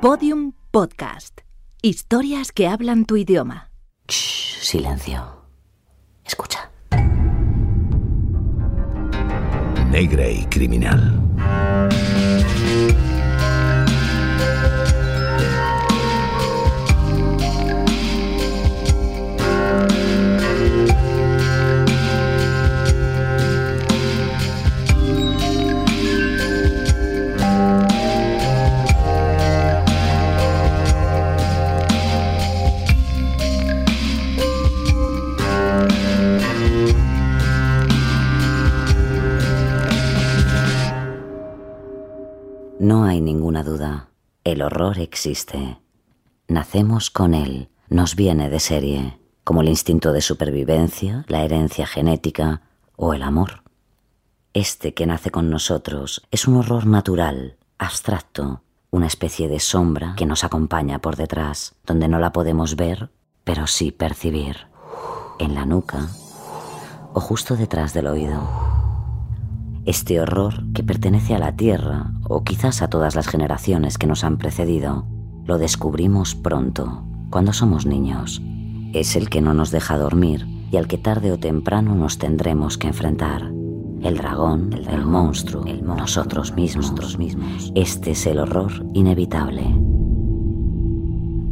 Podium Podcast. Historias que hablan tu idioma. Shh, silencio. Escucha. Negra y criminal. No hay ninguna duda. El horror existe. Nacemos con él. Nos viene de serie, como el instinto de supervivencia, la herencia genética o el amor. Este que nace con nosotros es un horror natural, abstracto, una especie de sombra que nos acompaña por detrás, donde no la podemos ver, pero sí percibir, en la nuca o justo detrás del oído. Este horror que pertenece a la Tierra, o quizás a todas las generaciones que nos han precedido, lo descubrimos pronto, cuando somos niños. Es el que no nos deja dormir y al que tarde o temprano nos tendremos que enfrentar. El dragón, el, monstruo, nosotros mismos. mismos. Este es el horror inevitable.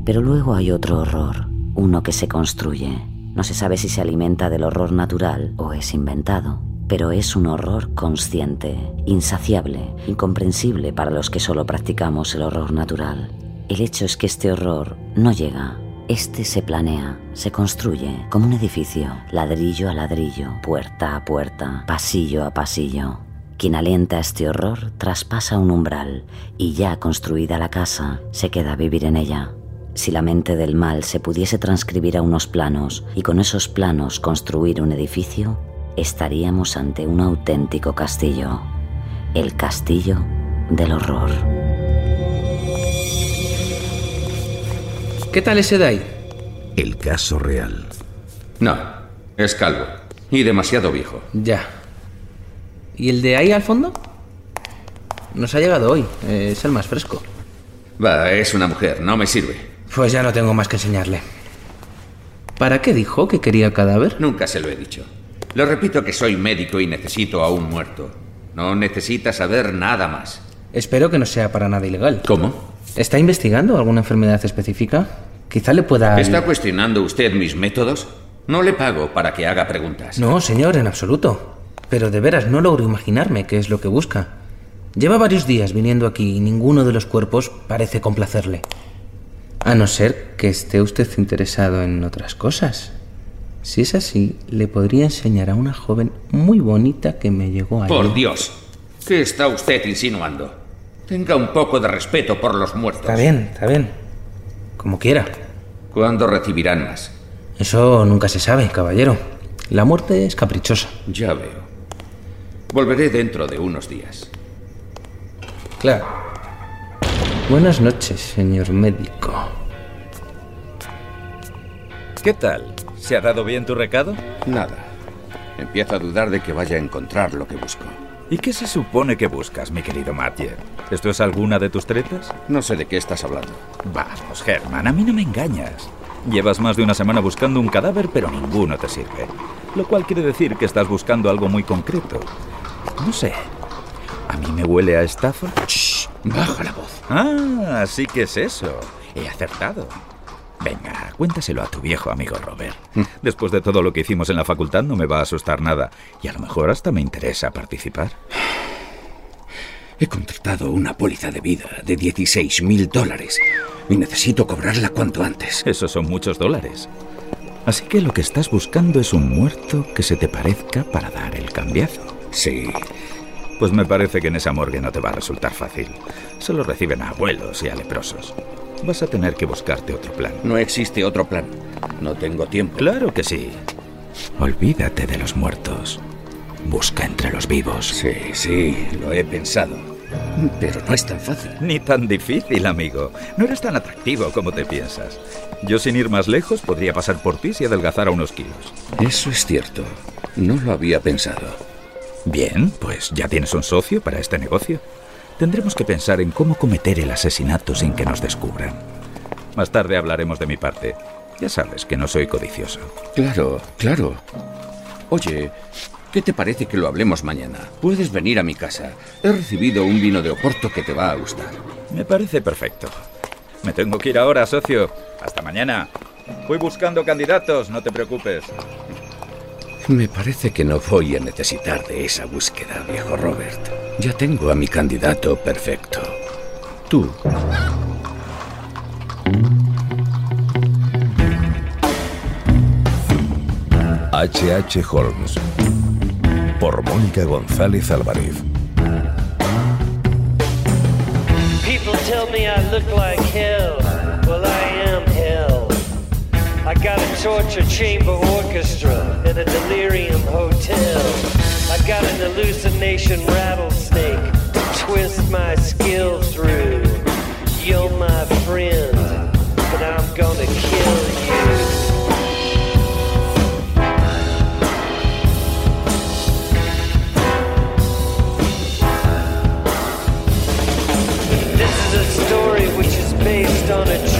Pero luego hay otro horror, uno que se construye. No se sabe si se alimenta del horror natural o es inventado pero es un horror consciente, insaciable, incomprensible para los que solo practicamos el horror natural. El hecho es que este horror no llega. Este se planea, se construye como un edificio, ladrillo a ladrillo, puerta a puerta, pasillo a pasillo. Quien alienta este horror traspasa un umbral y ya construida la casa, se queda a vivir en ella. Si la mente del mal se pudiese transcribir a unos planos y con esos planos construir un edificio, estaríamos ante un auténtico castillo, el castillo del horror. ¿Qué tal ese de ahí? El caso real. No, es calvo y demasiado viejo. Ya. ¿Y el de ahí al fondo? Nos ha llegado hoy, es el más fresco. Va, es una mujer, no me sirve. Pues ya no tengo más que enseñarle. ¿Para qué dijo que quería el cadáver? Nunca se lo he dicho. Le repito que soy médico y necesito a un muerto. No necesita saber nada más. Espero que no sea para nada ilegal. ¿Cómo? ¿Está investigando alguna enfermedad específica? Quizá le pueda... ¿Está cuestionando usted mis métodos? No le pago para que haga preguntas. No, señor, en absoluto. Pero de veras no logro imaginarme qué es lo que busca. Lleva varios días viniendo aquí y ninguno de los cuerpos parece complacerle. A no ser que esté usted interesado en otras cosas. Si es así, le podría enseñar a una joven muy bonita que me llegó a Por Dios, ¿qué está usted insinuando? Tenga un poco de respeto por los muertos. Está bien, está bien. Como quiera. ¿Cuándo recibirán más? Eso nunca se sabe, caballero. La muerte es caprichosa. Ya veo. Volveré dentro de unos días. Claro. Buenas noches, señor médico. ¿Qué tal? ¿Se ha dado bien tu recado? Nada. Empiezo a dudar de que vaya a encontrar lo que busco. ¿Y qué se supone que buscas, mi querido Mathieu? ¿Esto es alguna de tus tretas? No sé de qué estás hablando. Vamos, Germán, a mí no me engañas. Llevas más de una semana buscando un cadáver, pero ninguno te sirve. Lo cual quiere decir que estás buscando algo muy concreto. No sé. ¿A mí me huele a estafa? Shh, baja la voz. Ah, así que es eso. He acertado. Venga, cuéntaselo a tu viejo amigo Robert. Después de todo lo que hicimos en la facultad no me va a asustar nada. Y a lo mejor hasta me interesa participar. He contratado una póliza de vida de 16 mil dólares y necesito cobrarla cuanto antes. Esos son muchos dólares. Así que lo que estás buscando es un muerto que se te parezca para dar el cambiazo. Sí. Pues me parece que en esa morgue no te va a resultar fácil. Solo reciben a abuelos y a leprosos. Vas a tener que buscarte otro plan. No existe otro plan. No tengo tiempo. Claro que sí. Olvídate de los muertos. Busca entre los vivos. Sí, sí, lo he pensado. Pero no es tan fácil. Ni tan difícil, amigo. No eres tan atractivo como te piensas. Yo sin ir más lejos podría pasar por ti si adelgazara unos kilos. Eso es cierto. No lo había pensado. Bien, pues ya tienes un socio para este negocio. Tendremos que pensar en cómo cometer el asesinato sin que nos descubran. Más tarde hablaremos de mi parte. Ya sabes que no soy codicioso. Claro, claro. Oye, ¿qué te parece que lo hablemos mañana? Puedes venir a mi casa. He recibido un vino de Oporto que te va a gustar. Me parece perfecto. Me tengo que ir ahora, socio. Hasta mañana. Voy buscando candidatos, no te preocupes. Me parece que no voy a necesitar de esa búsqueda, viejo Robert. Ya tengo a mi candidato perfecto. Tú. H.H. Holmes. Por Mónica González Álvarez. People tell me I look like hell. Torture chamber orchestra in a delirium hotel. I got an hallucination rattlesnake to twist my skill through. You're my friend, but I'm gonna kill you. This is a story which is based on a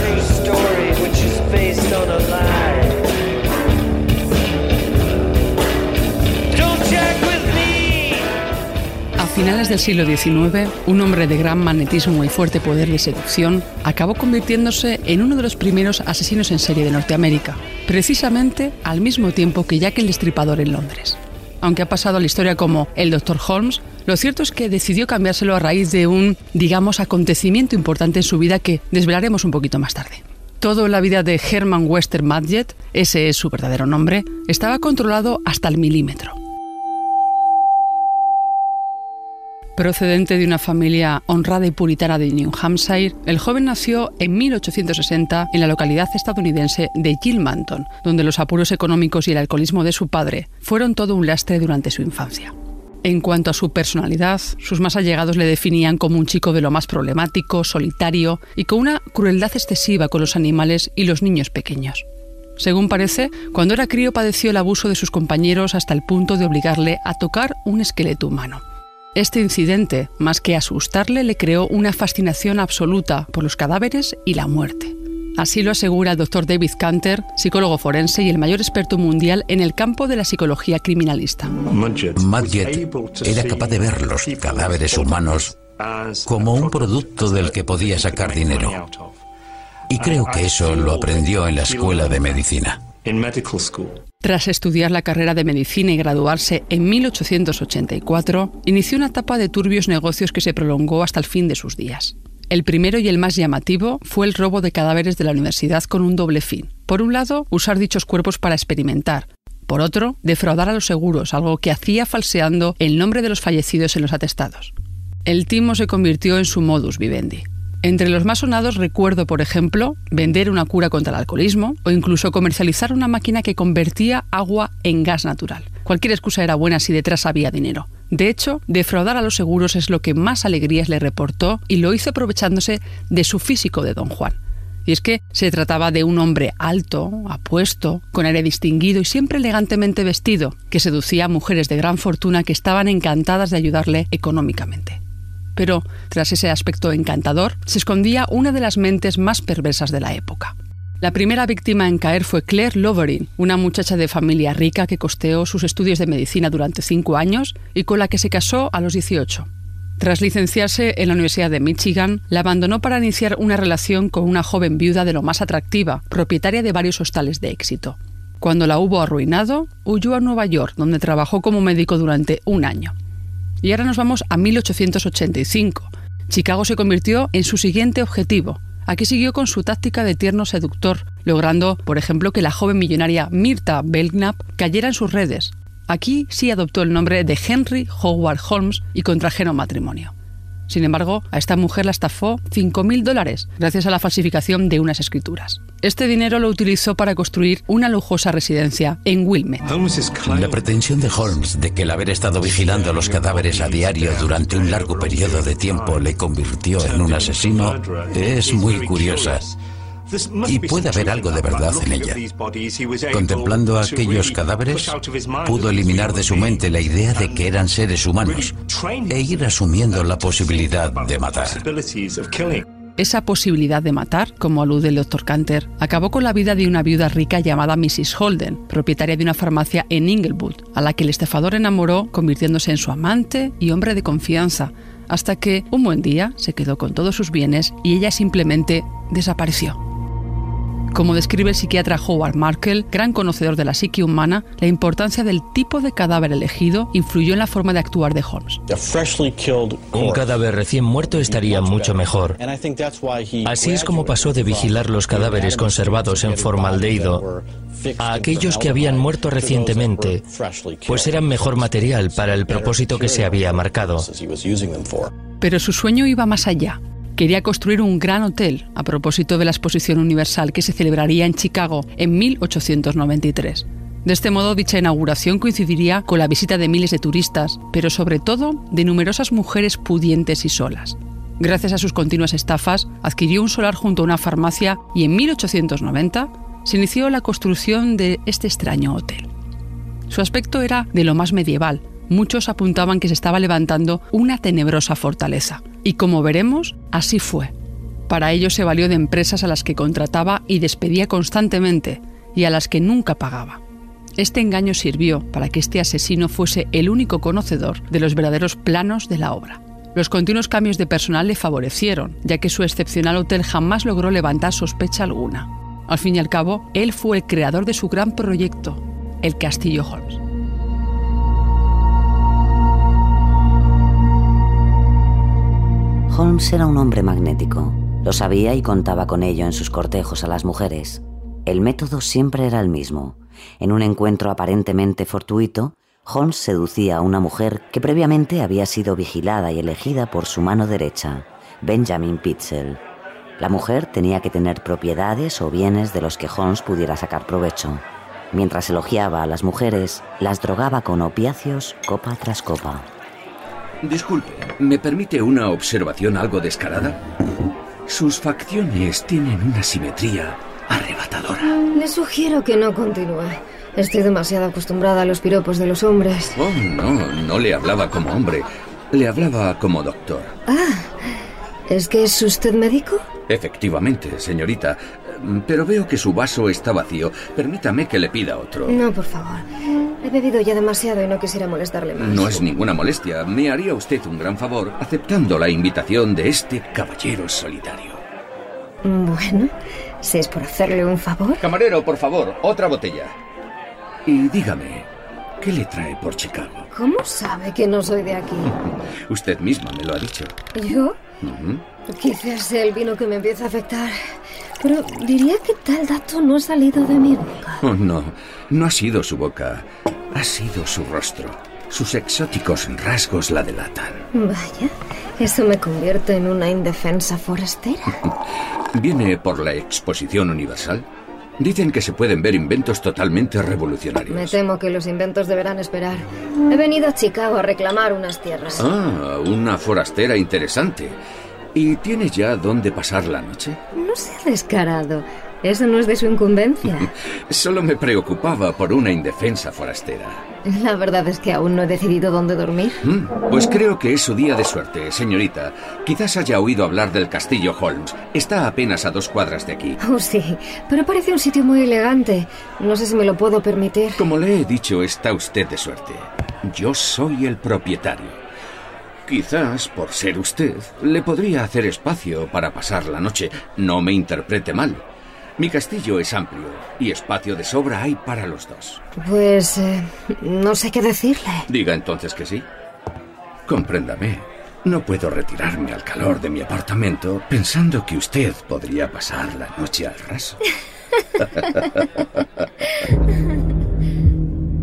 finales del siglo XIX, un hombre de gran magnetismo y fuerte poder de seducción acabó convirtiéndose en uno de los primeros asesinos en serie de Norteamérica, precisamente al mismo tiempo que Jack el Destripador en Londres. Aunque ha pasado a la historia como el Dr. Holmes, lo cierto es que decidió cambiárselo a raíz de un, digamos, acontecimiento importante en su vida que desvelaremos un poquito más tarde. Todo en la vida de Herman Wester Madget, ese es su verdadero nombre, estaba controlado hasta el milímetro. Procedente de una familia honrada y puritana de New Hampshire, el joven nació en 1860 en la localidad estadounidense de Gilmanton, donde los apuros económicos y el alcoholismo de su padre fueron todo un lastre durante su infancia. En cuanto a su personalidad, sus más allegados le definían como un chico de lo más problemático, solitario y con una crueldad excesiva con los animales y los niños pequeños. Según parece, cuando era crío padeció el abuso de sus compañeros hasta el punto de obligarle a tocar un esqueleto humano. Este incidente, más que asustarle, le creó una fascinación absoluta por los cadáveres y la muerte. Así lo asegura el doctor David Canter, psicólogo forense y el mayor experto mundial en el campo de la psicología criminalista. Madget era capaz de ver los cadáveres humanos como un producto del que podía sacar dinero. Y creo que eso lo aprendió en la escuela de medicina. Tras estudiar la carrera de medicina y graduarse en 1884, inició una etapa de turbios negocios que se prolongó hasta el fin de sus días. El primero y el más llamativo fue el robo de cadáveres de la universidad con un doble fin. Por un lado, usar dichos cuerpos para experimentar. Por otro, defraudar a los seguros, algo que hacía falseando el nombre de los fallecidos en los atestados. El timo se convirtió en su modus vivendi. Entre los más sonados recuerdo, por ejemplo, vender una cura contra el alcoholismo o incluso comercializar una máquina que convertía agua en gas natural. Cualquier excusa era buena si detrás había dinero. De hecho, defraudar a los seguros es lo que más alegrías le reportó y lo hizo aprovechándose de su físico de don Juan. Y es que se trataba de un hombre alto, apuesto, con aire distinguido y siempre elegantemente vestido, que seducía a mujeres de gran fortuna que estaban encantadas de ayudarle económicamente. Pero tras ese aspecto encantador se escondía una de las mentes más perversas de la época. La primera víctima en caer fue Claire Loverin, una muchacha de familia rica que costeó sus estudios de medicina durante cinco años y con la que se casó a los 18. Tras licenciarse en la Universidad de Michigan, la abandonó para iniciar una relación con una joven viuda de lo más atractiva, propietaria de varios hostales de éxito. Cuando la hubo arruinado, huyó a Nueva York, donde trabajó como médico durante un año. Y ahora nos vamos a 1885. Chicago se convirtió en su siguiente objetivo. Aquí siguió con su táctica de tierno seductor, logrando, por ejemplo, que la joven millonaria Mirta Belknap cayera en sus redes. Aquí sí adoptó el nombre de Henry Howard Holmes y contrajeron matrimonio. Sin embargo, a esta mujer la estafó 5.000 dólares gracias a la falsificación de unas escrituras. Este dinero lo utilizó para construir una lujosa residencia en Wilmette. La pretensión de Holmes de que el haber estado vigilando los cadáveres a diario durante un largo periodo de tiempo le convirtió en un asesino es muy curiosa. Y puede haber algo de verdad en ella. Contemplando aquellos cadáveres, pudo eliminar de su mente la idea de que eran seres humanos e ir asumiendo la posibilidad de matar. Esa posibilidad de matar, como alude el Dr. Canter, acabó con la vida de una viuda rica llamada Mrs. Holden, propietaria de una farmacia en Inglewood, a la que el estafador enamoró, convirtiéndose en su amante y hombre de confianza, hasta que un buen día se quedó con todos sus bienes y ella simplemente desapareció. Como describe el psiquiatra Howard Markel, gran conocedor de la psique humana, la importancia del tipo de cadáver elegido influyó en la forma de actuar de Holmes. Un cadáver recién muerto estaría mucho mejor. Así es como pasó de vigilar los cadáveres conservados en formaldehído a aquellos que habían muerto recientemente, pues eran mejor material para el propósito que se había marcado. Pero su sueño iba más allá quería construir un gran hotel a propósito de la Exposición Universal que se celebraría en Chicago en 1893. De este modo, dicha inauguración coincidiría con la visita de miles de turistas, pero sobre todo de numerosas mujeres pudientes y solas. Gracias a sus continuas estafas, adquirió un solar junto a una farmacia y en 1890 se inició la construcción de este extraño hotel. Su aspecto era de lo más medieval. Muchos apuntaban que se estaba levantando una tenebrosa fortaleza. Y como veremos, así fue. Para ello se valió de empresas a las que contrataba y despedía constantemente y a las que nunca pagaba. Este engaño sirvió para que este asesino fuese el único conocedor de los verdaderos planos de la obra. Los continuos cambios de personal le favorecieron, ya que su excepcional hotel jamás logró levantar sospecha alguna. Al fin y al cabo, él fue el creador de su gran proyecto, el Castillo Holmes. Holmes era un hombre magnético. Lo sabía y contaba con ello en sus cortejos a las mujeres. El método siempre era el mismo. En un encuentro aparentemente fortuito, Holmes seducía a una mujer que previamente había sido vigilada y elegida por su mano derecha, Benjamin Pitzel. La mujer tenía que tener propiedades o bienes de los que Holmes pudiera sacar provecho. Mientras elogiaba a las mujeres, las drogaba con opiáceos copa tras copa. Disculpe, ¿me permite una observación algo descarada? Sus facciones tienen una simetría arrebatadora. Le sugiero que no continúe. Estoy demasiado acostumbrada a los piropos de los hombres. Oh, no, no le hablaba como hombre. Le hablaba como doctor. Ah, ¿es que es usted médico? Efectivamente, señorita. Pero veo que su vaso está vacío. Permítame que le pida otro. No, por favor. He bebido ya demasiado y no quisiera molestarle más. No es ninguna molestia. Me haría usted un gran favor aceptando la invitación de este caballero solitario. Bueno, si es por hacerle un favor. Camarero, por favor, otra botella. Y dígame, ¿qué le trae por Chicago? ¿Cómo sabe que no soy de aquí? usted misma me lo ha dicho. ¿Yo? Quizás sea el vino que me empieza a afectar. Pero diría que tal dato no ha salido de mi boca. Oh, no, no ha sido su boca. Ha sido su rostro. Sus exóticos rasgos la delatan. Vaya, eso me convierte en una indefensa forastera. ¿Viene por la exposición universal? Dicen que se pueden ver inventos totalmente revolucionarios. Me temo que los inventos deberán esperar. He venido a Chicago a reclamar unas tierras. Ah, una forastera interesante. ¿Y tienes ya dónde pasar la noche? No sea descarado. Eso no es de su incumbencia. Solo me preocupaba por una indefensa forastera. La verdad es que aún no he decidido dónde dormir. Mm, pues creo que es su día de suerte, señorita. Quizás haya oído hablar del Castillo Holmes. Está apenas a dos cuadras de aquí. Oh, sí, pero parece un sitio muy elegante. No sé si me lo puedo permitir. Como le he dicho, está usted de suerte. Yo soy el propietario. Quizás, por ser usted, le podría hacer espacio para pasar la noche. No me interprete mal. Mi castillo es amplio y espacio de sobra hay para los dos. Pues eh, no sé qué decirle. Diga entonces que sí. Compréndame. No puedo retirarme al calor de mi apartamento pensando que usted podría pasar la noche al raso.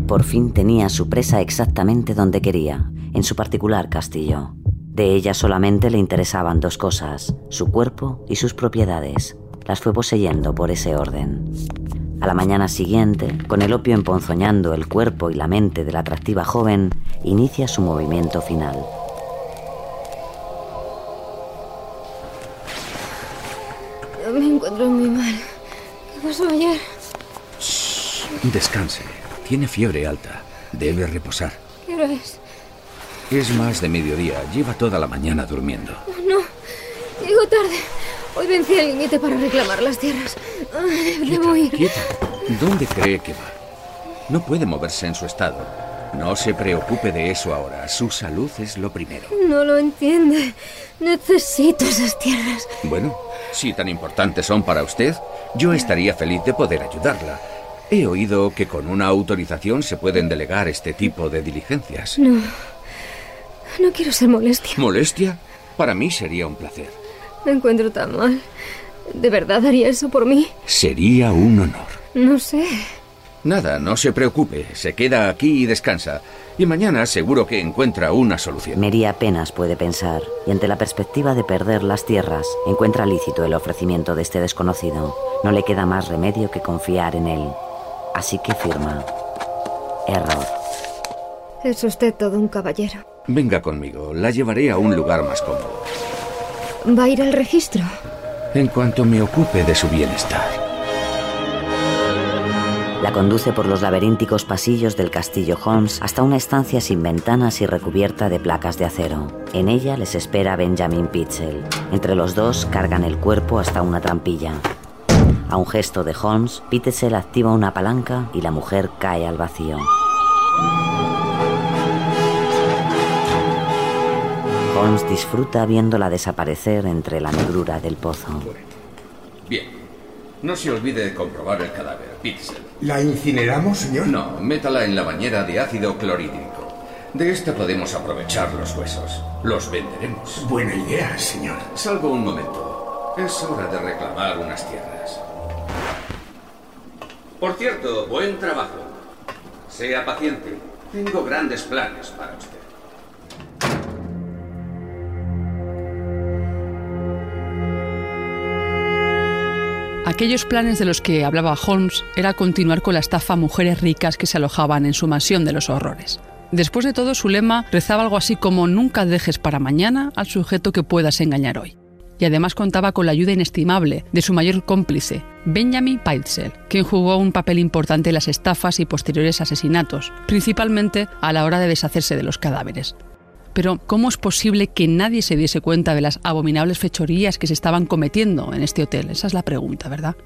Por fin tenía su presa exactamente donde quería, en su particular castillo. De ella solamente le interesaban dos cosas, su cuerpo y sus propiedades. Las fue poseyendo por ese orden. A la mañana siguiente, con el opio emponzoñando el cuerpo y la mente de la atractiva joven, inicia su movimiento final. Me encuentro muy mal. ¿Qué pasó ayer? Descanse. Tiene fiebre alta. Debe reposar. ¿Qué hora es? Es más de mediodía. Lleva toda la mañana durmiendo. No. Llego tarde. Hoy vencí el límite para reclamar las tierras. Debo ir. Quieta. ¿Dónde cree que va? No puede moverse en su estado. No se preocupe de eso ahora. Su salud es lo primero. No lo entiende. Necesito esas tierras. Bueno, si tan importantes son para usted, yo estaría feliz de poder ayudarla. He oído que con una autorización se pueden delegar este tipo de diligencias. No. No quiero ser molestia. ¿Molestia? Para mí sería un placer. Me encuentro tan mal. ¿De verdad haría eso por mí? Sería un honor. No sé. Nada, no se preocupe. Se queda aquí y descansa. Y mañana seguro que encuentra una solución. Mary apenas puede pensar, y ante la perspectiva de perder las tierras, encuentra lícito el ofrecimiento de este desconocido. No le queda más remedio que confiar en él. Así que firma. Error. Es usted todo un caballero. Venga conmigo, la llevaré a un lugar más cómodo. ¿Va a ir al registro? En cuanto me ocupe de su bienestar. La conduce por los laberínticos pasillos del castillo Holmes hasta una estancia sin ventanas y recubierta de placas de acero. En ella les espera Benjamin Pitzel. Entre los dos cargan el cuerpo hasta una trampilla. A un gesto de Holmes, Pitzel activa una palanca y la mujer cae al vacío. Holmes disfruta viéndola desaparecer entre la negrura del pozo. Bien. No se olvide de comprobar el cadáver, Pitzel. ¿La incineramos, señor? No, métala en la bañera de ácido clorhídrico. De esta podemos aprovechar los huesos. Los venderemos. Buena idea, señor. Salgo un momento. Es hora de reclamar unas tierras. Por cierto, buen trabajo. Sea paciente. Tengo grandes planes para usted. Aquellos planes de los que hablaba Holmes era continuar con la estafa a mujeres ricas que se alojaban en su mansión de los horrores. Después de todo, su lema rezaba algo así como nunca dejes para mañana al sujeto que puedas engañar hoy. Y además contaba con la ayuda inestimable de su mayor cómplice, Benjamin Peitzel, quien jugó un papel importante en las estafas y posteriores asesinatos, principalmente a la hora de deshacerse de los cadáveres. Pero, ¿cómo es posible que nadie se diese cuenta de las abominables fechorías que se estaban cometiendo en este hotel? Esa es la pregunta, ¿verdad?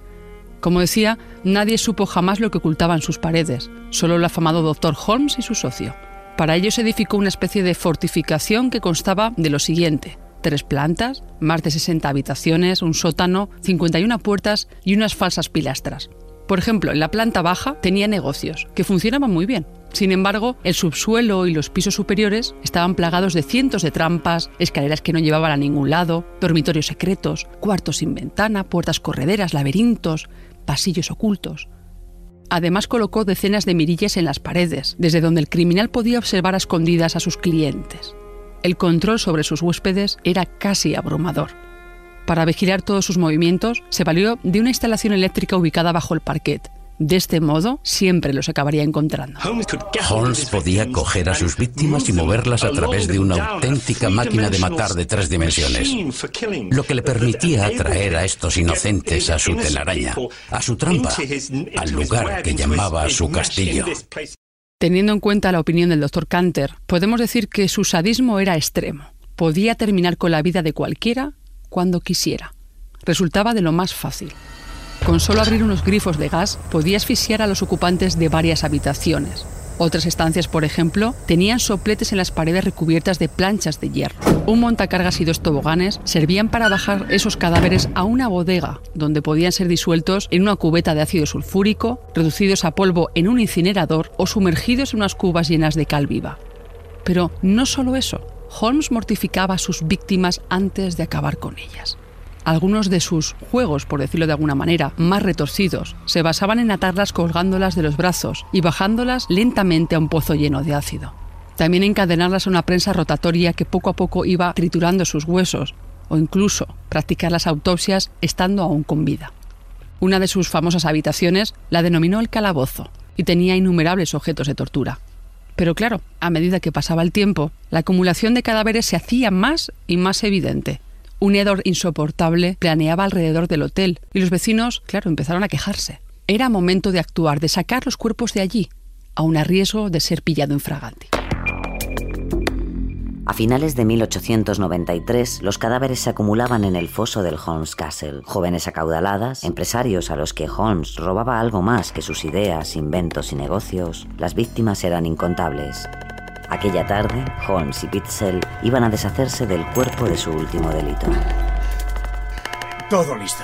Como decía, nadie supo jamás lo que ocultaban sus paredes, solo el afamado doctor Holmes y su socio. Para ello se edificó una especie de fortificación que constaba de lo siguiente. Tres plantas, más de 60 habitaciones, un sótano, 51 puertas y unas falsas pilastras. Por ejemplo, en la planta baja tenía negocios, que funcionaban muy bien. Sin embargo, el subsuelo y los pisos superiores estaban plagados de cientos de trampas, escaleras que no llevaban a ningún lado, dormitorios secretos, cuartos sin ventana, puertas correderas, laberintos, pasillos ocultos. Además colocó decenas de mirillas en las paredes, desde donde el criminal podía observar a escondidas a sus clientes. El control sobre sus huéspedes era casi abrumador. Para vigilar todos sus movimientos, se valió de una instalación eléctrica ubicada bajo el parquet. De este modo, siempre los acabaría encontrando. Holmes podía coger a sus víctimas y moverlas a través de una auténtica máquina de matar de tres dimensiones, lo que le permitía atraer a estos inocentes a su telaraña, a su trampa, al lugar que llamaba su castillo. Teniendo en cuenta la opinión del doctor Canter, podemos decir que su sadismo era extremo. Podía terminar con la vida de cualquiera cuando quisiera. Resultaba de lo más fácil. Con solo abrir unos grifos de gas podía asfixiar a los ocupantes de varias habitaciones. Otras estancias, por ejemplo, tenían sopletes en las paredes recubiertas de planchas de hierro. Un montacargas y dos toboganes servían para bajar esos cadáveres a una bodega, donde podían ser disueltos en una cubeta de ácido sulfúrico, reducidos a polvo en un incinerador o sumergidos en unas cubas llenas de cal viva. Pero no solo eso, Holmes mortificaba a sus víctimas antes de acabar con ellas. Algunos de sus juegos, por decirlo de alguna manera, más retorcidos, se basaban en atarlas colgándolas de los brazos y bajándolas lentamente a un pozo lleno de ácido. También encadenarlas a una prensa rotatoria que poco a poco iba triturando sus huesos, o incluso practicar las autopsias estando aún con vida. Una de sus famosas habitaciones la denominó el calabozo y tenía innumerables objetos de tortura. Pero claro, a medida que pasaba el tiempo, la acumulación de cadáveres se hacía más y más evidente. Un hedor insoportable planeaba alrededor del hotel y los vecinos, claro, empezaron a quejarse. Era momento de actuar, de sacar los cuerpos de allí, aun a riesgo de ser pillado en fraganti. A finales de 1893, los cadáveres se acumulaban en el foso del Holmes Castle. Jóvenes acaudaladas, empresarios a los que Holmes robaba algo más que sus ideas, inventos y negocios, las víctimas eran incontables. Aquella tarde, Holmes y Pitzel iban a deshacerse del cuerpo de su último delito. Todo listo.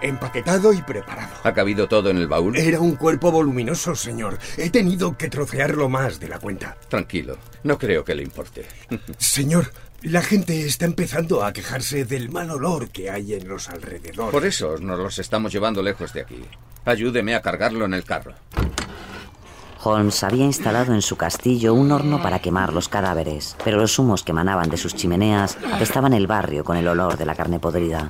Empaquetado y preparado. ¿Ha cabido todo en el baúl? Era un cuerpo voluminoso, señor. He tenido que trocearlo más de la cuenta. Tranquilo, no creo que le importe. Señor, la gente está empezando a quejarse del mal olor que hay en los alrededores. Por eso nos los estamos llevando lejos de aquí. Ayúdeme a cargarlo en el carro. Holmes había instalado en su castillo un horno para quemar los cadáveres, pero los humos que emanaban de sus chimeneas apestaban el barrio con el olor de la carne podrida.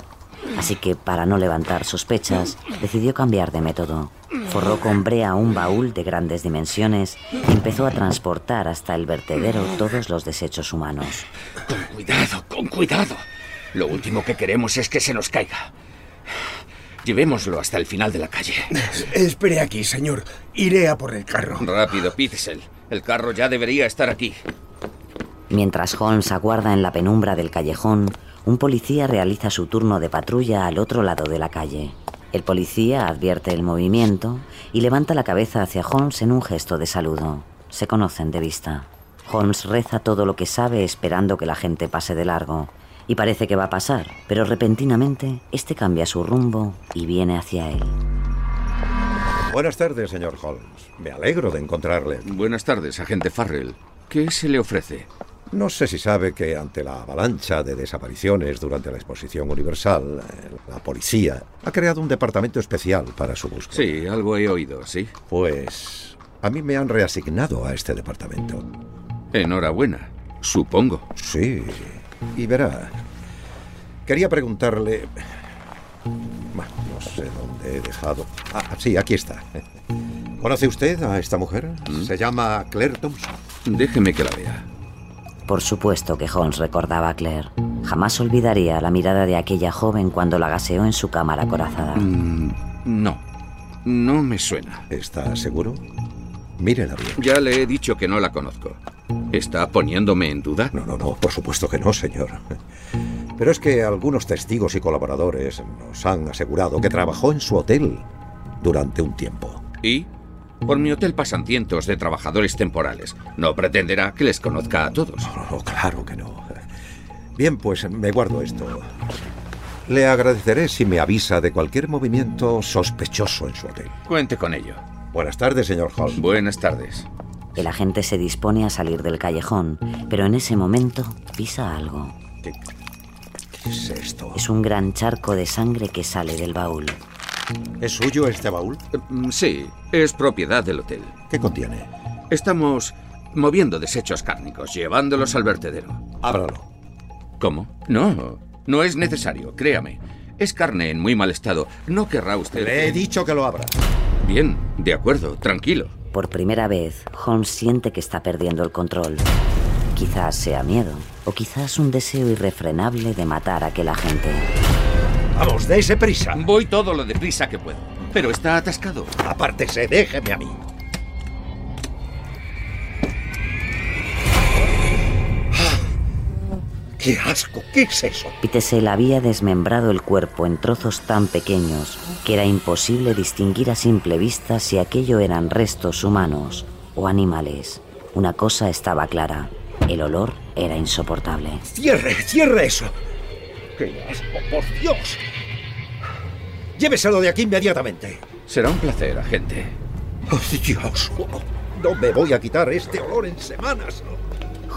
Así que, para no levantar sospechas, decidió cambiar de método. Forró con brea un baúl de grandes dimensiones y empezó a transportar hasta el vertedero todos los desechos humanos. Con cuidado, con cuidado. Lo último que queremos es que se nos caiga. Llevémoslo hasta el final de la calle. Espere aquí, señor. Iré a por el carro. Rápido, Pitzel. El carro ya debería estar aquí. Mientras Holmes aguarda en la penumbra del callejón, un policía realiza su turno de patrulla al otro lado de la calle. El policía advierte el movimiento y levanta la cabeza hacia Holmes en un gesto de saludo. Se conocen de vista. Holmes reza todo lo que sabe esperando que la gente pase de largo. Y parece que va a pasar, pero repentinamente este cambia su rumbo y viene hacia él. Buenas tardes, señor Holmes. Me alegro de encontrarle. Buenas tardes, agente Farrell. ¿Qué se le ofrece? No sé si sabe que ante la avalancha de desapariciones durante la exposición universal, eh, la policía ha creado un departamento especial para su búsqueda. Sí, algo he oído, sí. Pues a mí me han reasignado a este departamento. Enhorabuena, supongo. Sí, y verá. Quería preguntarle... Bueno, no sé dónde he dejado... Ah, sí, aquí está. ¿Conoce usted a esta mujer? Se llama Claire Thompson. Déjeme que la vea. Por supuesto que Holmes recordaba a Claire. Jamás olvidaría la mirada de aquella joven cuando la gaseó en su cámara acorazada. Mm, no, no me suena. ¿Está seguro? Mírela bien. Ya le he dicho que no la conozco. ¿Está poniéndome en duda? No, no, no, por supuesto que no, señor. Pero es que algunos testigos y colaboradores nos han asegurado que trabajó en su hotel durante un tiempo. ¿Y? Por mi hotel pasan cientos de trabajadores temporales. No pretenderá que les conozca a todos. No, no, claro que no. Bien, pues me guardo esto. Le agradeceré si me avisa de cualquier movimiento sospechoso en su hotel. Cuente con ello. Buenas tardes, señor Holmes. Buenas tardes. El agente se dispone a salir del callejón, pero en ese momento pisa algo. ¿Qué, qué es esto? Es un gran charco de sangre que sale del baúl. ¿Es suyo este baúl? Mm, Sí, es propiedad del hotel. ¿Qué contiene? Estamos moviendo desechos cárnicos, llevándolos al vertedero. Ábralo. ¿Cómo? No, no es necesario, créame. Es carne en muy mal estado. No querrá usted. Le he dicho que lo abra. Bien, de acuerdo, tranquilo. Por primera vez, Holmes siente que está perdiendo el control. Quizás sea miedo, o quizás un deseo irrefrenable de matar a aquel agente. Vamos, dése prisa. Voy todo lo deprisa que puedo. Pero está atascado. Apártese, déjeme a mí. ¡Qué asco! ¿Qué es eso? Pitesel había desmembrado el cuerpo en trozos tan pequeños que era imposible distinguir a simple vista si aquello eran restos humanos o animales. Una cosa estaba clara, el olor era insoportable. ¡Cierre! ¡Cierre eso! ¡Qué asco! ¡Por Dios! Lléveselo de aquí inmediatamente. Será un placer, agente. ¡Oh, Dios! No me voy a quitar este olor en semanas.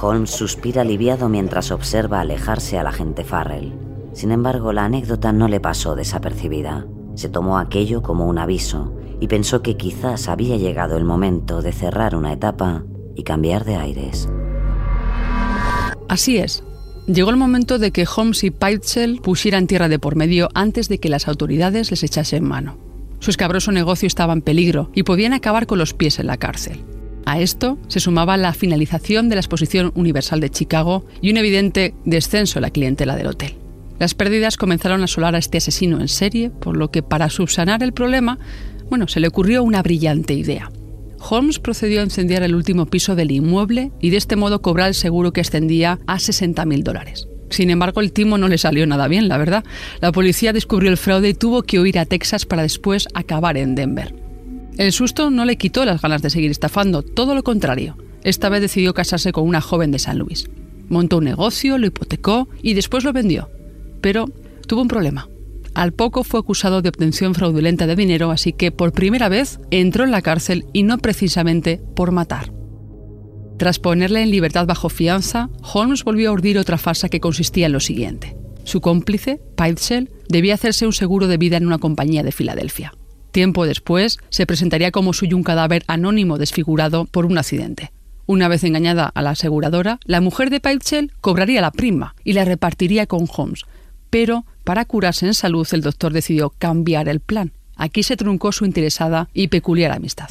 Holmes suspira aliviado mientras observa alejarse al agente Farrell. Sin embargo, la anécdota no le pasó desapercibida. Se tomó aquello como un aviso y pensó que quizás había llegado el momento de cerrar una etapa y cambiar de aires. Así es. Llegó el momento de que Holmes y Peitzel pusieran tierra de por medio antes de que las autoridades les echasen mano. Su escabroso negocio estaba en peligro y podían acabar con los pies en la cárcel. A esto se sumaba la finalización de la Exposición Universal de Chicago y un evidente descenso en la clientela del hotel. Las pérdidas comenzaron a asolar a este asesino en serie, por lo que para subsanar el problema, bueno, se le ocurrió una brillante idea. Holmes procedió a incendiar el último piso del inmueble y de este modo cobrar el seguro que ascendía a 60.000 dólares. Sin embargo, el timo no le salió nada bien, la verdad. La policía descubrió el fraude y tuvo que huir a Texas para después acabar en Denver. El susto no le quitó las ganas de seguir estafando, todo lo contrario. Esta vez decidió casarse con una joven de San Luis. Montó un negocio, lo hipotecó y después lo vendió. Pero tuvo un problema. Al poco fue acusado de obtención fraudulenta de dinero, así que por primera vez entró en la cárcel y no precisamente por matar. Tras ponerle en libertad bajo fianza, Holmes volvió a urdir otra farsa que consistía en lo siguiente. Su cómplice, Pidesell, debía hacerse un seguro de vida en una compañía de Filadelfia. Tiempo después, se presentaría como suyo un cadáver anónimo desfigurado por un accidente. Una vez engañada a la aseguradora, la mujer de Pidesell cobraría la prima y la repartiría con Holmes. Pero, para curarse en salud, el doctor decidió cambiar el plan. Aquí se truncó su interesada y peculiar amistad.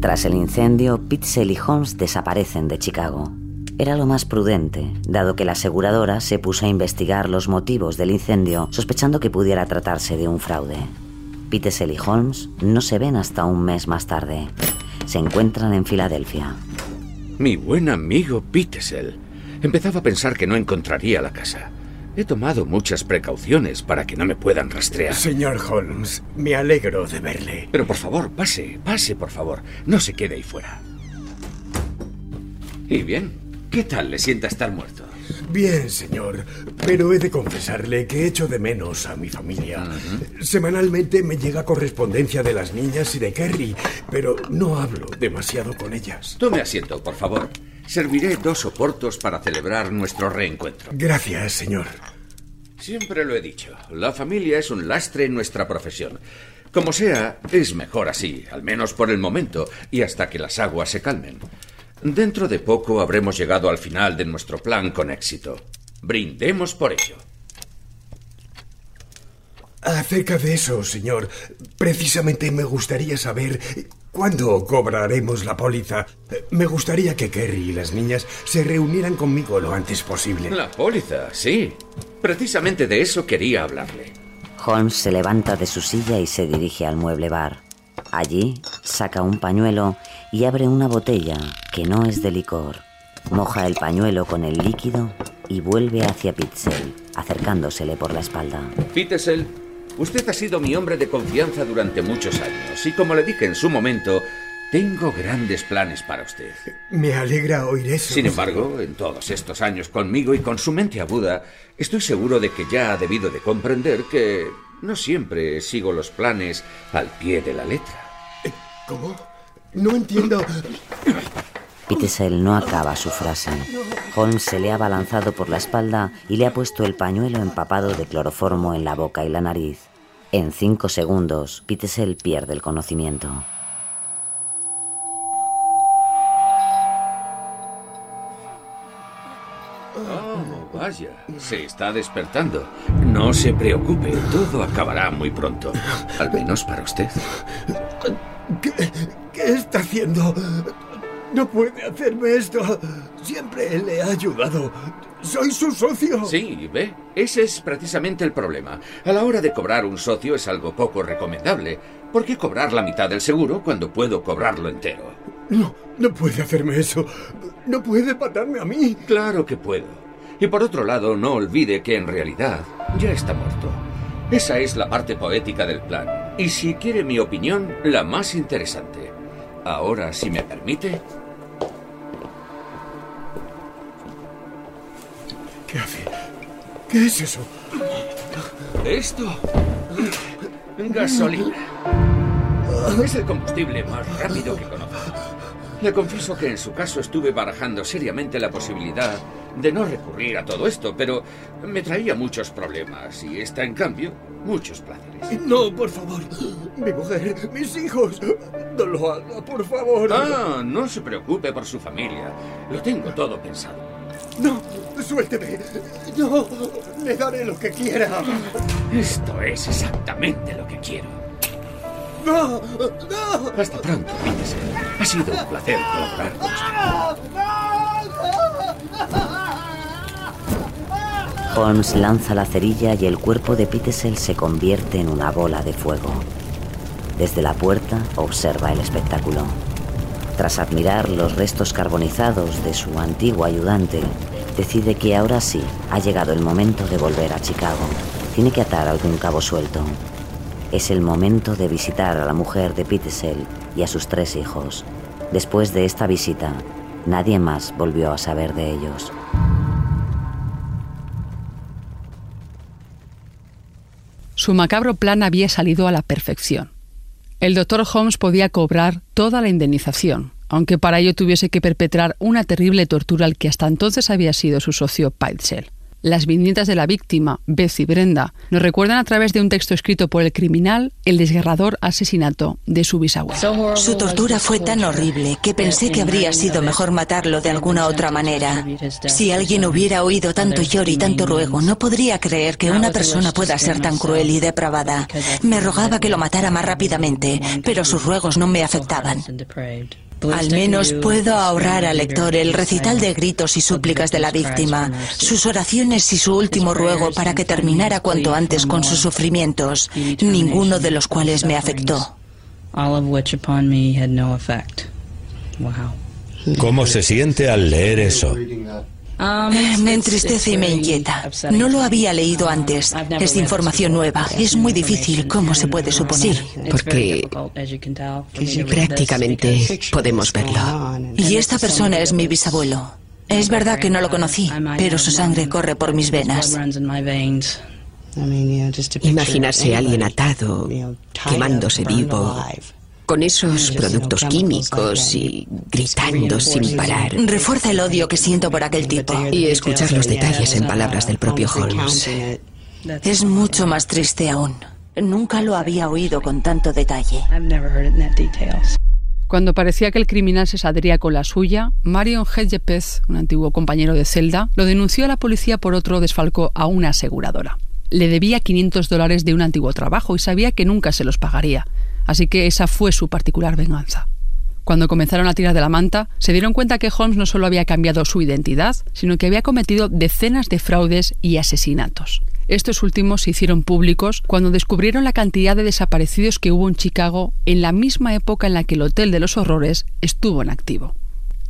Tras el incendio, Pitzel y Holmes desaparecen de Chicago. Era lo más prudente, dado que la aseguradora se puso a investigar los motivos del incendio, sospechando que pudiera tratarse de un fraude. Pitzel y Holmes no se ven hasta un mes más tarde. Se encuentran en Filadelfia. Mi buen amigo Pitesel. Empezaba a pensar que no encontraría la casa. He tomado muchas precauciones para que no me puedan rastrear. Señor Holmes, me alegro de verle. Pero por favor, pase, pase, por favor. No se quede ahí fuera. ¿Y bien? ¿Qué tal le sienta estar muerto? Bien, señor, pero he de confesarle que echo de menos a mi familia. Semanalmente me llega correspondencia de las niñas y de Kerry, pero no hablo demasiado con ellas. Tome asiento, por favor. Serviré dos oportos para celebrar nuestro reencuentro. Gracias, señor. Siempre lo he dicho, la familia es un lastre en nuestra profesión. Como sea, es mejor así, al menos por el momento, y hasta que las aguas se calmen. Dentro de poco habremos llegado al final de nuestro plan con éxito. Brindemos por ello. Acerca de eso, señor, precisamente me gustaría saber cuándo cobraremos la póliza. Me gustaría que Kerry y las niñas se reunieran conmigo lo antes posible. La póliza, sí. Precisamente de eso quería hablarle. Holmes se levanta de su silla y se dirige al mueble bar. Allí saca un pañuelo y abre una botella que no es de licor. Moja el pañuelo con el líquido y vuelve hacia Pitzel, acercándosele por la espalda. Pitesel, usted ha sido mi hombre de confianza durante muchos años y como le dije en su momento, tengo grandes planes para usted. Me alegra oír eso. Sin embargo, en todos estos años conmigo y con su mente aguda, estoy seguro de que ya ha debido de comprender que no siempre sigo los planes al pie de la letra. ¿Cómo? No entiendo. Pitesel no acaba su frase. Holmes se le ha balanzado por la espalda y le ha puesto el pañuelo empapado de cloroformo en la boca y la nariz. En cinco segundos, Pitesel pierde el conocimiento. Vaya, se está despertando. No se preocupe, todo acabará muy pronto. Al menos para usted. ¿Qué, qué está haciendo? No puede hacerme esto. Siempre le he ayudado. Soy su socio. Sí, ve. Ese es precisamente el problema. A la hora de cobrar un socio es algo poco recomendable. ¿Por qué cobrar la mitad del seguro cuando puedo cobrarlo entero? No, no puede hacerme eso. No puede matarme a mí. Claro que puedo. Y por otro lado, no olvide que en realidad ya está muerto. Esa es la parte poética del plan. Y si quiere mi opinión, la más interesante. Ahora, si me permite, ¿Qué hace? ¿Qué es eso? Esto. Gasolina. Es el combustible más rápido que conozco. Le confieso que en su caso estuve barajando seriamente la posibilidad de no recurrir a todo esto, pero me traía muchos problemas y esta, en cambio, muchos placeres. No, por favor. Mi mujer, mis hijos. No lo haga, por favor. Ah, no se preocupe por su familia. Lo tengo todo pensado. No, suélteme. No, le daré lo que quiera. Esto es exactamente lo que quiero. No, no. Hasta pronto, Peterson. Ha sido un placer colaborar con usted. Holmes lanza la cerilla y el cuerpo de Pitesel se convierte en una bola de fuego. Desde la puerta observa el espectáculo. Tras admirar los restos carbonizados de su antiguo ayudante, decide que ahora sí ha llegado el momento de volver a Chicago. Tiene que atar algún cabo suelto. Es el momento de visitar a la mujer de Pitesel y a sus tres hijos. Después de esta visita, nadie más volvió a saber de ellos. Su macabro plan había salido a la perfección. El doctor Holmes podía cobrar toda la indemnización, aunque para ello tuviese que perpetrar una terrible tortura al que hasta entonces había sido su socio Peitzel. Las viñetas de la víctima, Beth y Brenda, nos recuerdan a través de un texto escrito por el criminal el desgarrador asesinato de su bisabuelo. Su tortura fue tan horrible que pensé que habría sido mejor matarlo de alguna otra manera. Si alguien hubiera oído tanto lloro y tanto ruego, no podría creer que una persona pueda ser tan cruel y depravada. Me rogaba que lo matara más rápidamente, pero sus ruegos no me afectaban. Al menos puedo ahorrar al lector el recital de gritos y súplicas de la víctima, sus oraciones y su último ruego para que terminara cuanto antes con sus sufrimientos, ninguno de los cuales me afectó. ¿Cómo se siente al leer eso? Me entristece y me inquieta. No lo había leído antes. Es información nueva. Es muy difícil, como se puede suponer. Porque prácticamente podemos verlo. Y esta persona es mi bisabuelo. Es verdad que no lo conocí, pero su sangre corre por mis venas. Imaginarse a alguien atado, quemándose vivo, con esos productos químicos y gritando sin parar. Refuerza el odio que siento por aquel tipo. Y escuchar los detalles en palabras del propio Holmes. Es mucho más triste aún. Nunca lo había oído con tanto detalle. Cuando parecía que el criminal se saldría con la suya, Marion Hedgepeth, un antiguo compañero de celda, lo denunció a la policía por otro desfalco a una aseguradora. Le debía 500 dólares de un antiguo trabajo y sabía que nunca se los pagaría así que esa fue su particular venganza. Cuando comenzaron a tirar de la manta, se dieron cuenta que Holmes no solo había cambiado su identidad, sino que había cometido decenas de fraudes y asesinatos. Estos últimos se hicieron públicos cuando descubrieron la cantidad de desaparecidos que hubo en Chicago en la misma época en la que el Hotel de los Horrores estuvo en activo.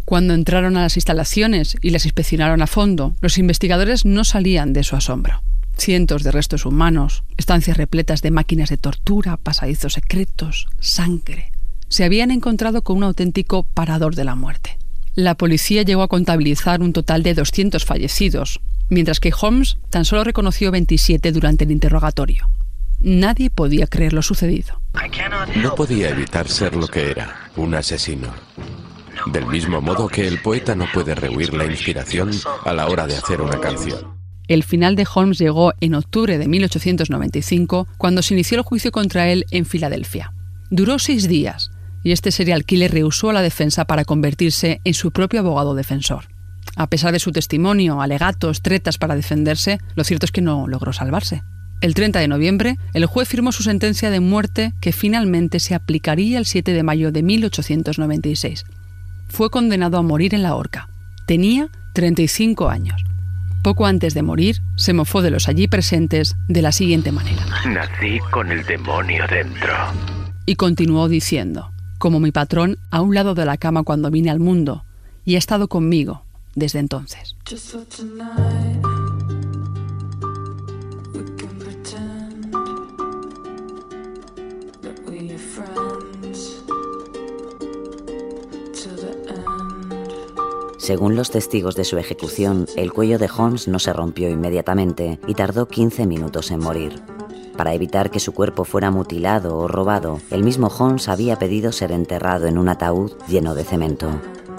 Cuando entraron a las instalaciones y las inspeccionaron a fondo, los investigadores no salían de su asombro cientos de restos humanos, estancias repletas de máquinas de tortura, pasadizos secretos, sangre. Se habían encontrado con un auténtico parador de la muerte. La policía llegó a contabilizar un total de 200 fallecidos, mientras que Holmes tan solo reconoció 27 durante el interrogatorio. Nadie podía creer lo sucedido. No podía evitar ser lo que era, un asesino. Del mismo modo que el poeta no puede rehuir la inspiración a la hora de hacer una canción. El final de Holmes llegó en octubre de 1895, cuando se inició el juicio contra él en Filadelfia. Duró seis días, y este serial killer rehusó a la defensa para convertirse en su propio abogado defensor. A pesar de su testimonio, alegatos, tretas para defenderse, lo cierto es que no logró salvarse. El 30 de noviembre, el juez firmó su sentencia de muerte que finalmente se aplicaría el 7 de mayo de 1896. Fue condenado a morir en la horca. Tenía 35 años. Poco antes de morir, se mofó de los allí presentes de la siguiente manera. Nací con el demonio dentro. Y continuó diciendo, como mi patrón a un lado de la cama cuando vine al mundo, y ha estado conmigo desde entonces. Según los testigos de su ejecución, el cuello de Holmes no se rompió inmediatamente y tardó 15 minutos en morir. Para evitar que su cuerpo fuera mutilado o robado, el mismo Holmes había pedido ser enterrado en un ataúd lleno de cemento.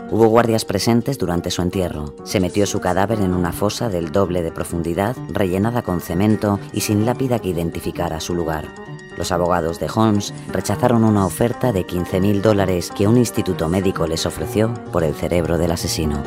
Hubo guardias presentes durante su entierro. Se metió su cadáver en una fosa del doble de profundidad, rellenada con cemento y sin lápida que identificara su lugar. Los abogados de Holmes rechazaron una oferta de 15.000 dólares que un instituto médico les ofreció por el cerebro del asesino.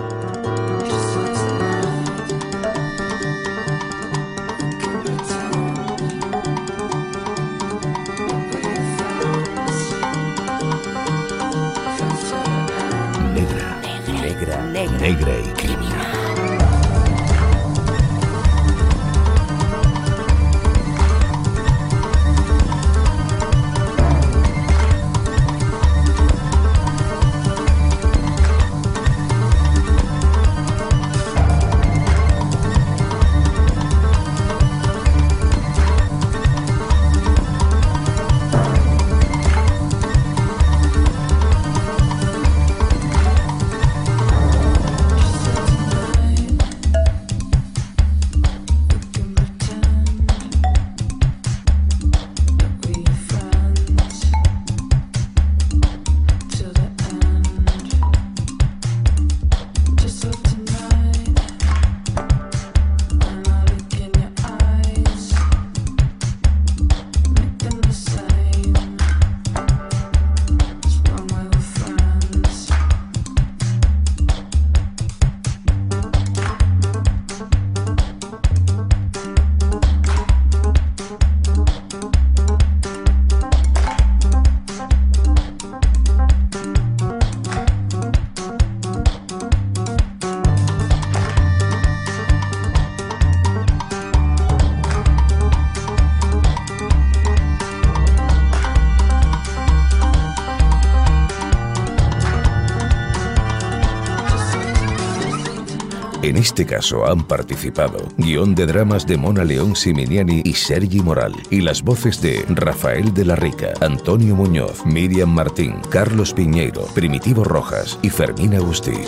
Este caso han participado guion de dramas de Mona León Siminiani y Sergi Moral y las voces de Rafael de la Rica, Antonio Muñoz, Miriam Martín, Carlos Piñeiro, Primitivo Rojas y Fermín Agustí.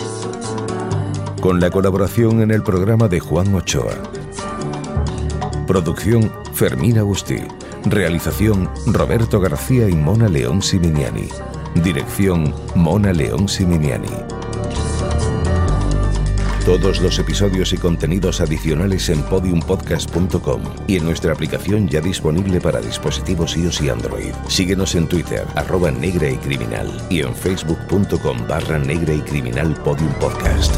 Con la colaboración en el programa de Juan Ochoa. Producción Fermín Agustí. Realización Roberto García y Mona León Siminiani. Dirección Mona León Siminiani. Todos los episodios y contenidos adicionales en podiumpodcast.com y en nuestra aplicación ya disponible para dispositivos iOS y Android. Síguenos en Twitter, arroba negra y criminal, y en facebook.com barra negra y criminal podium podcast.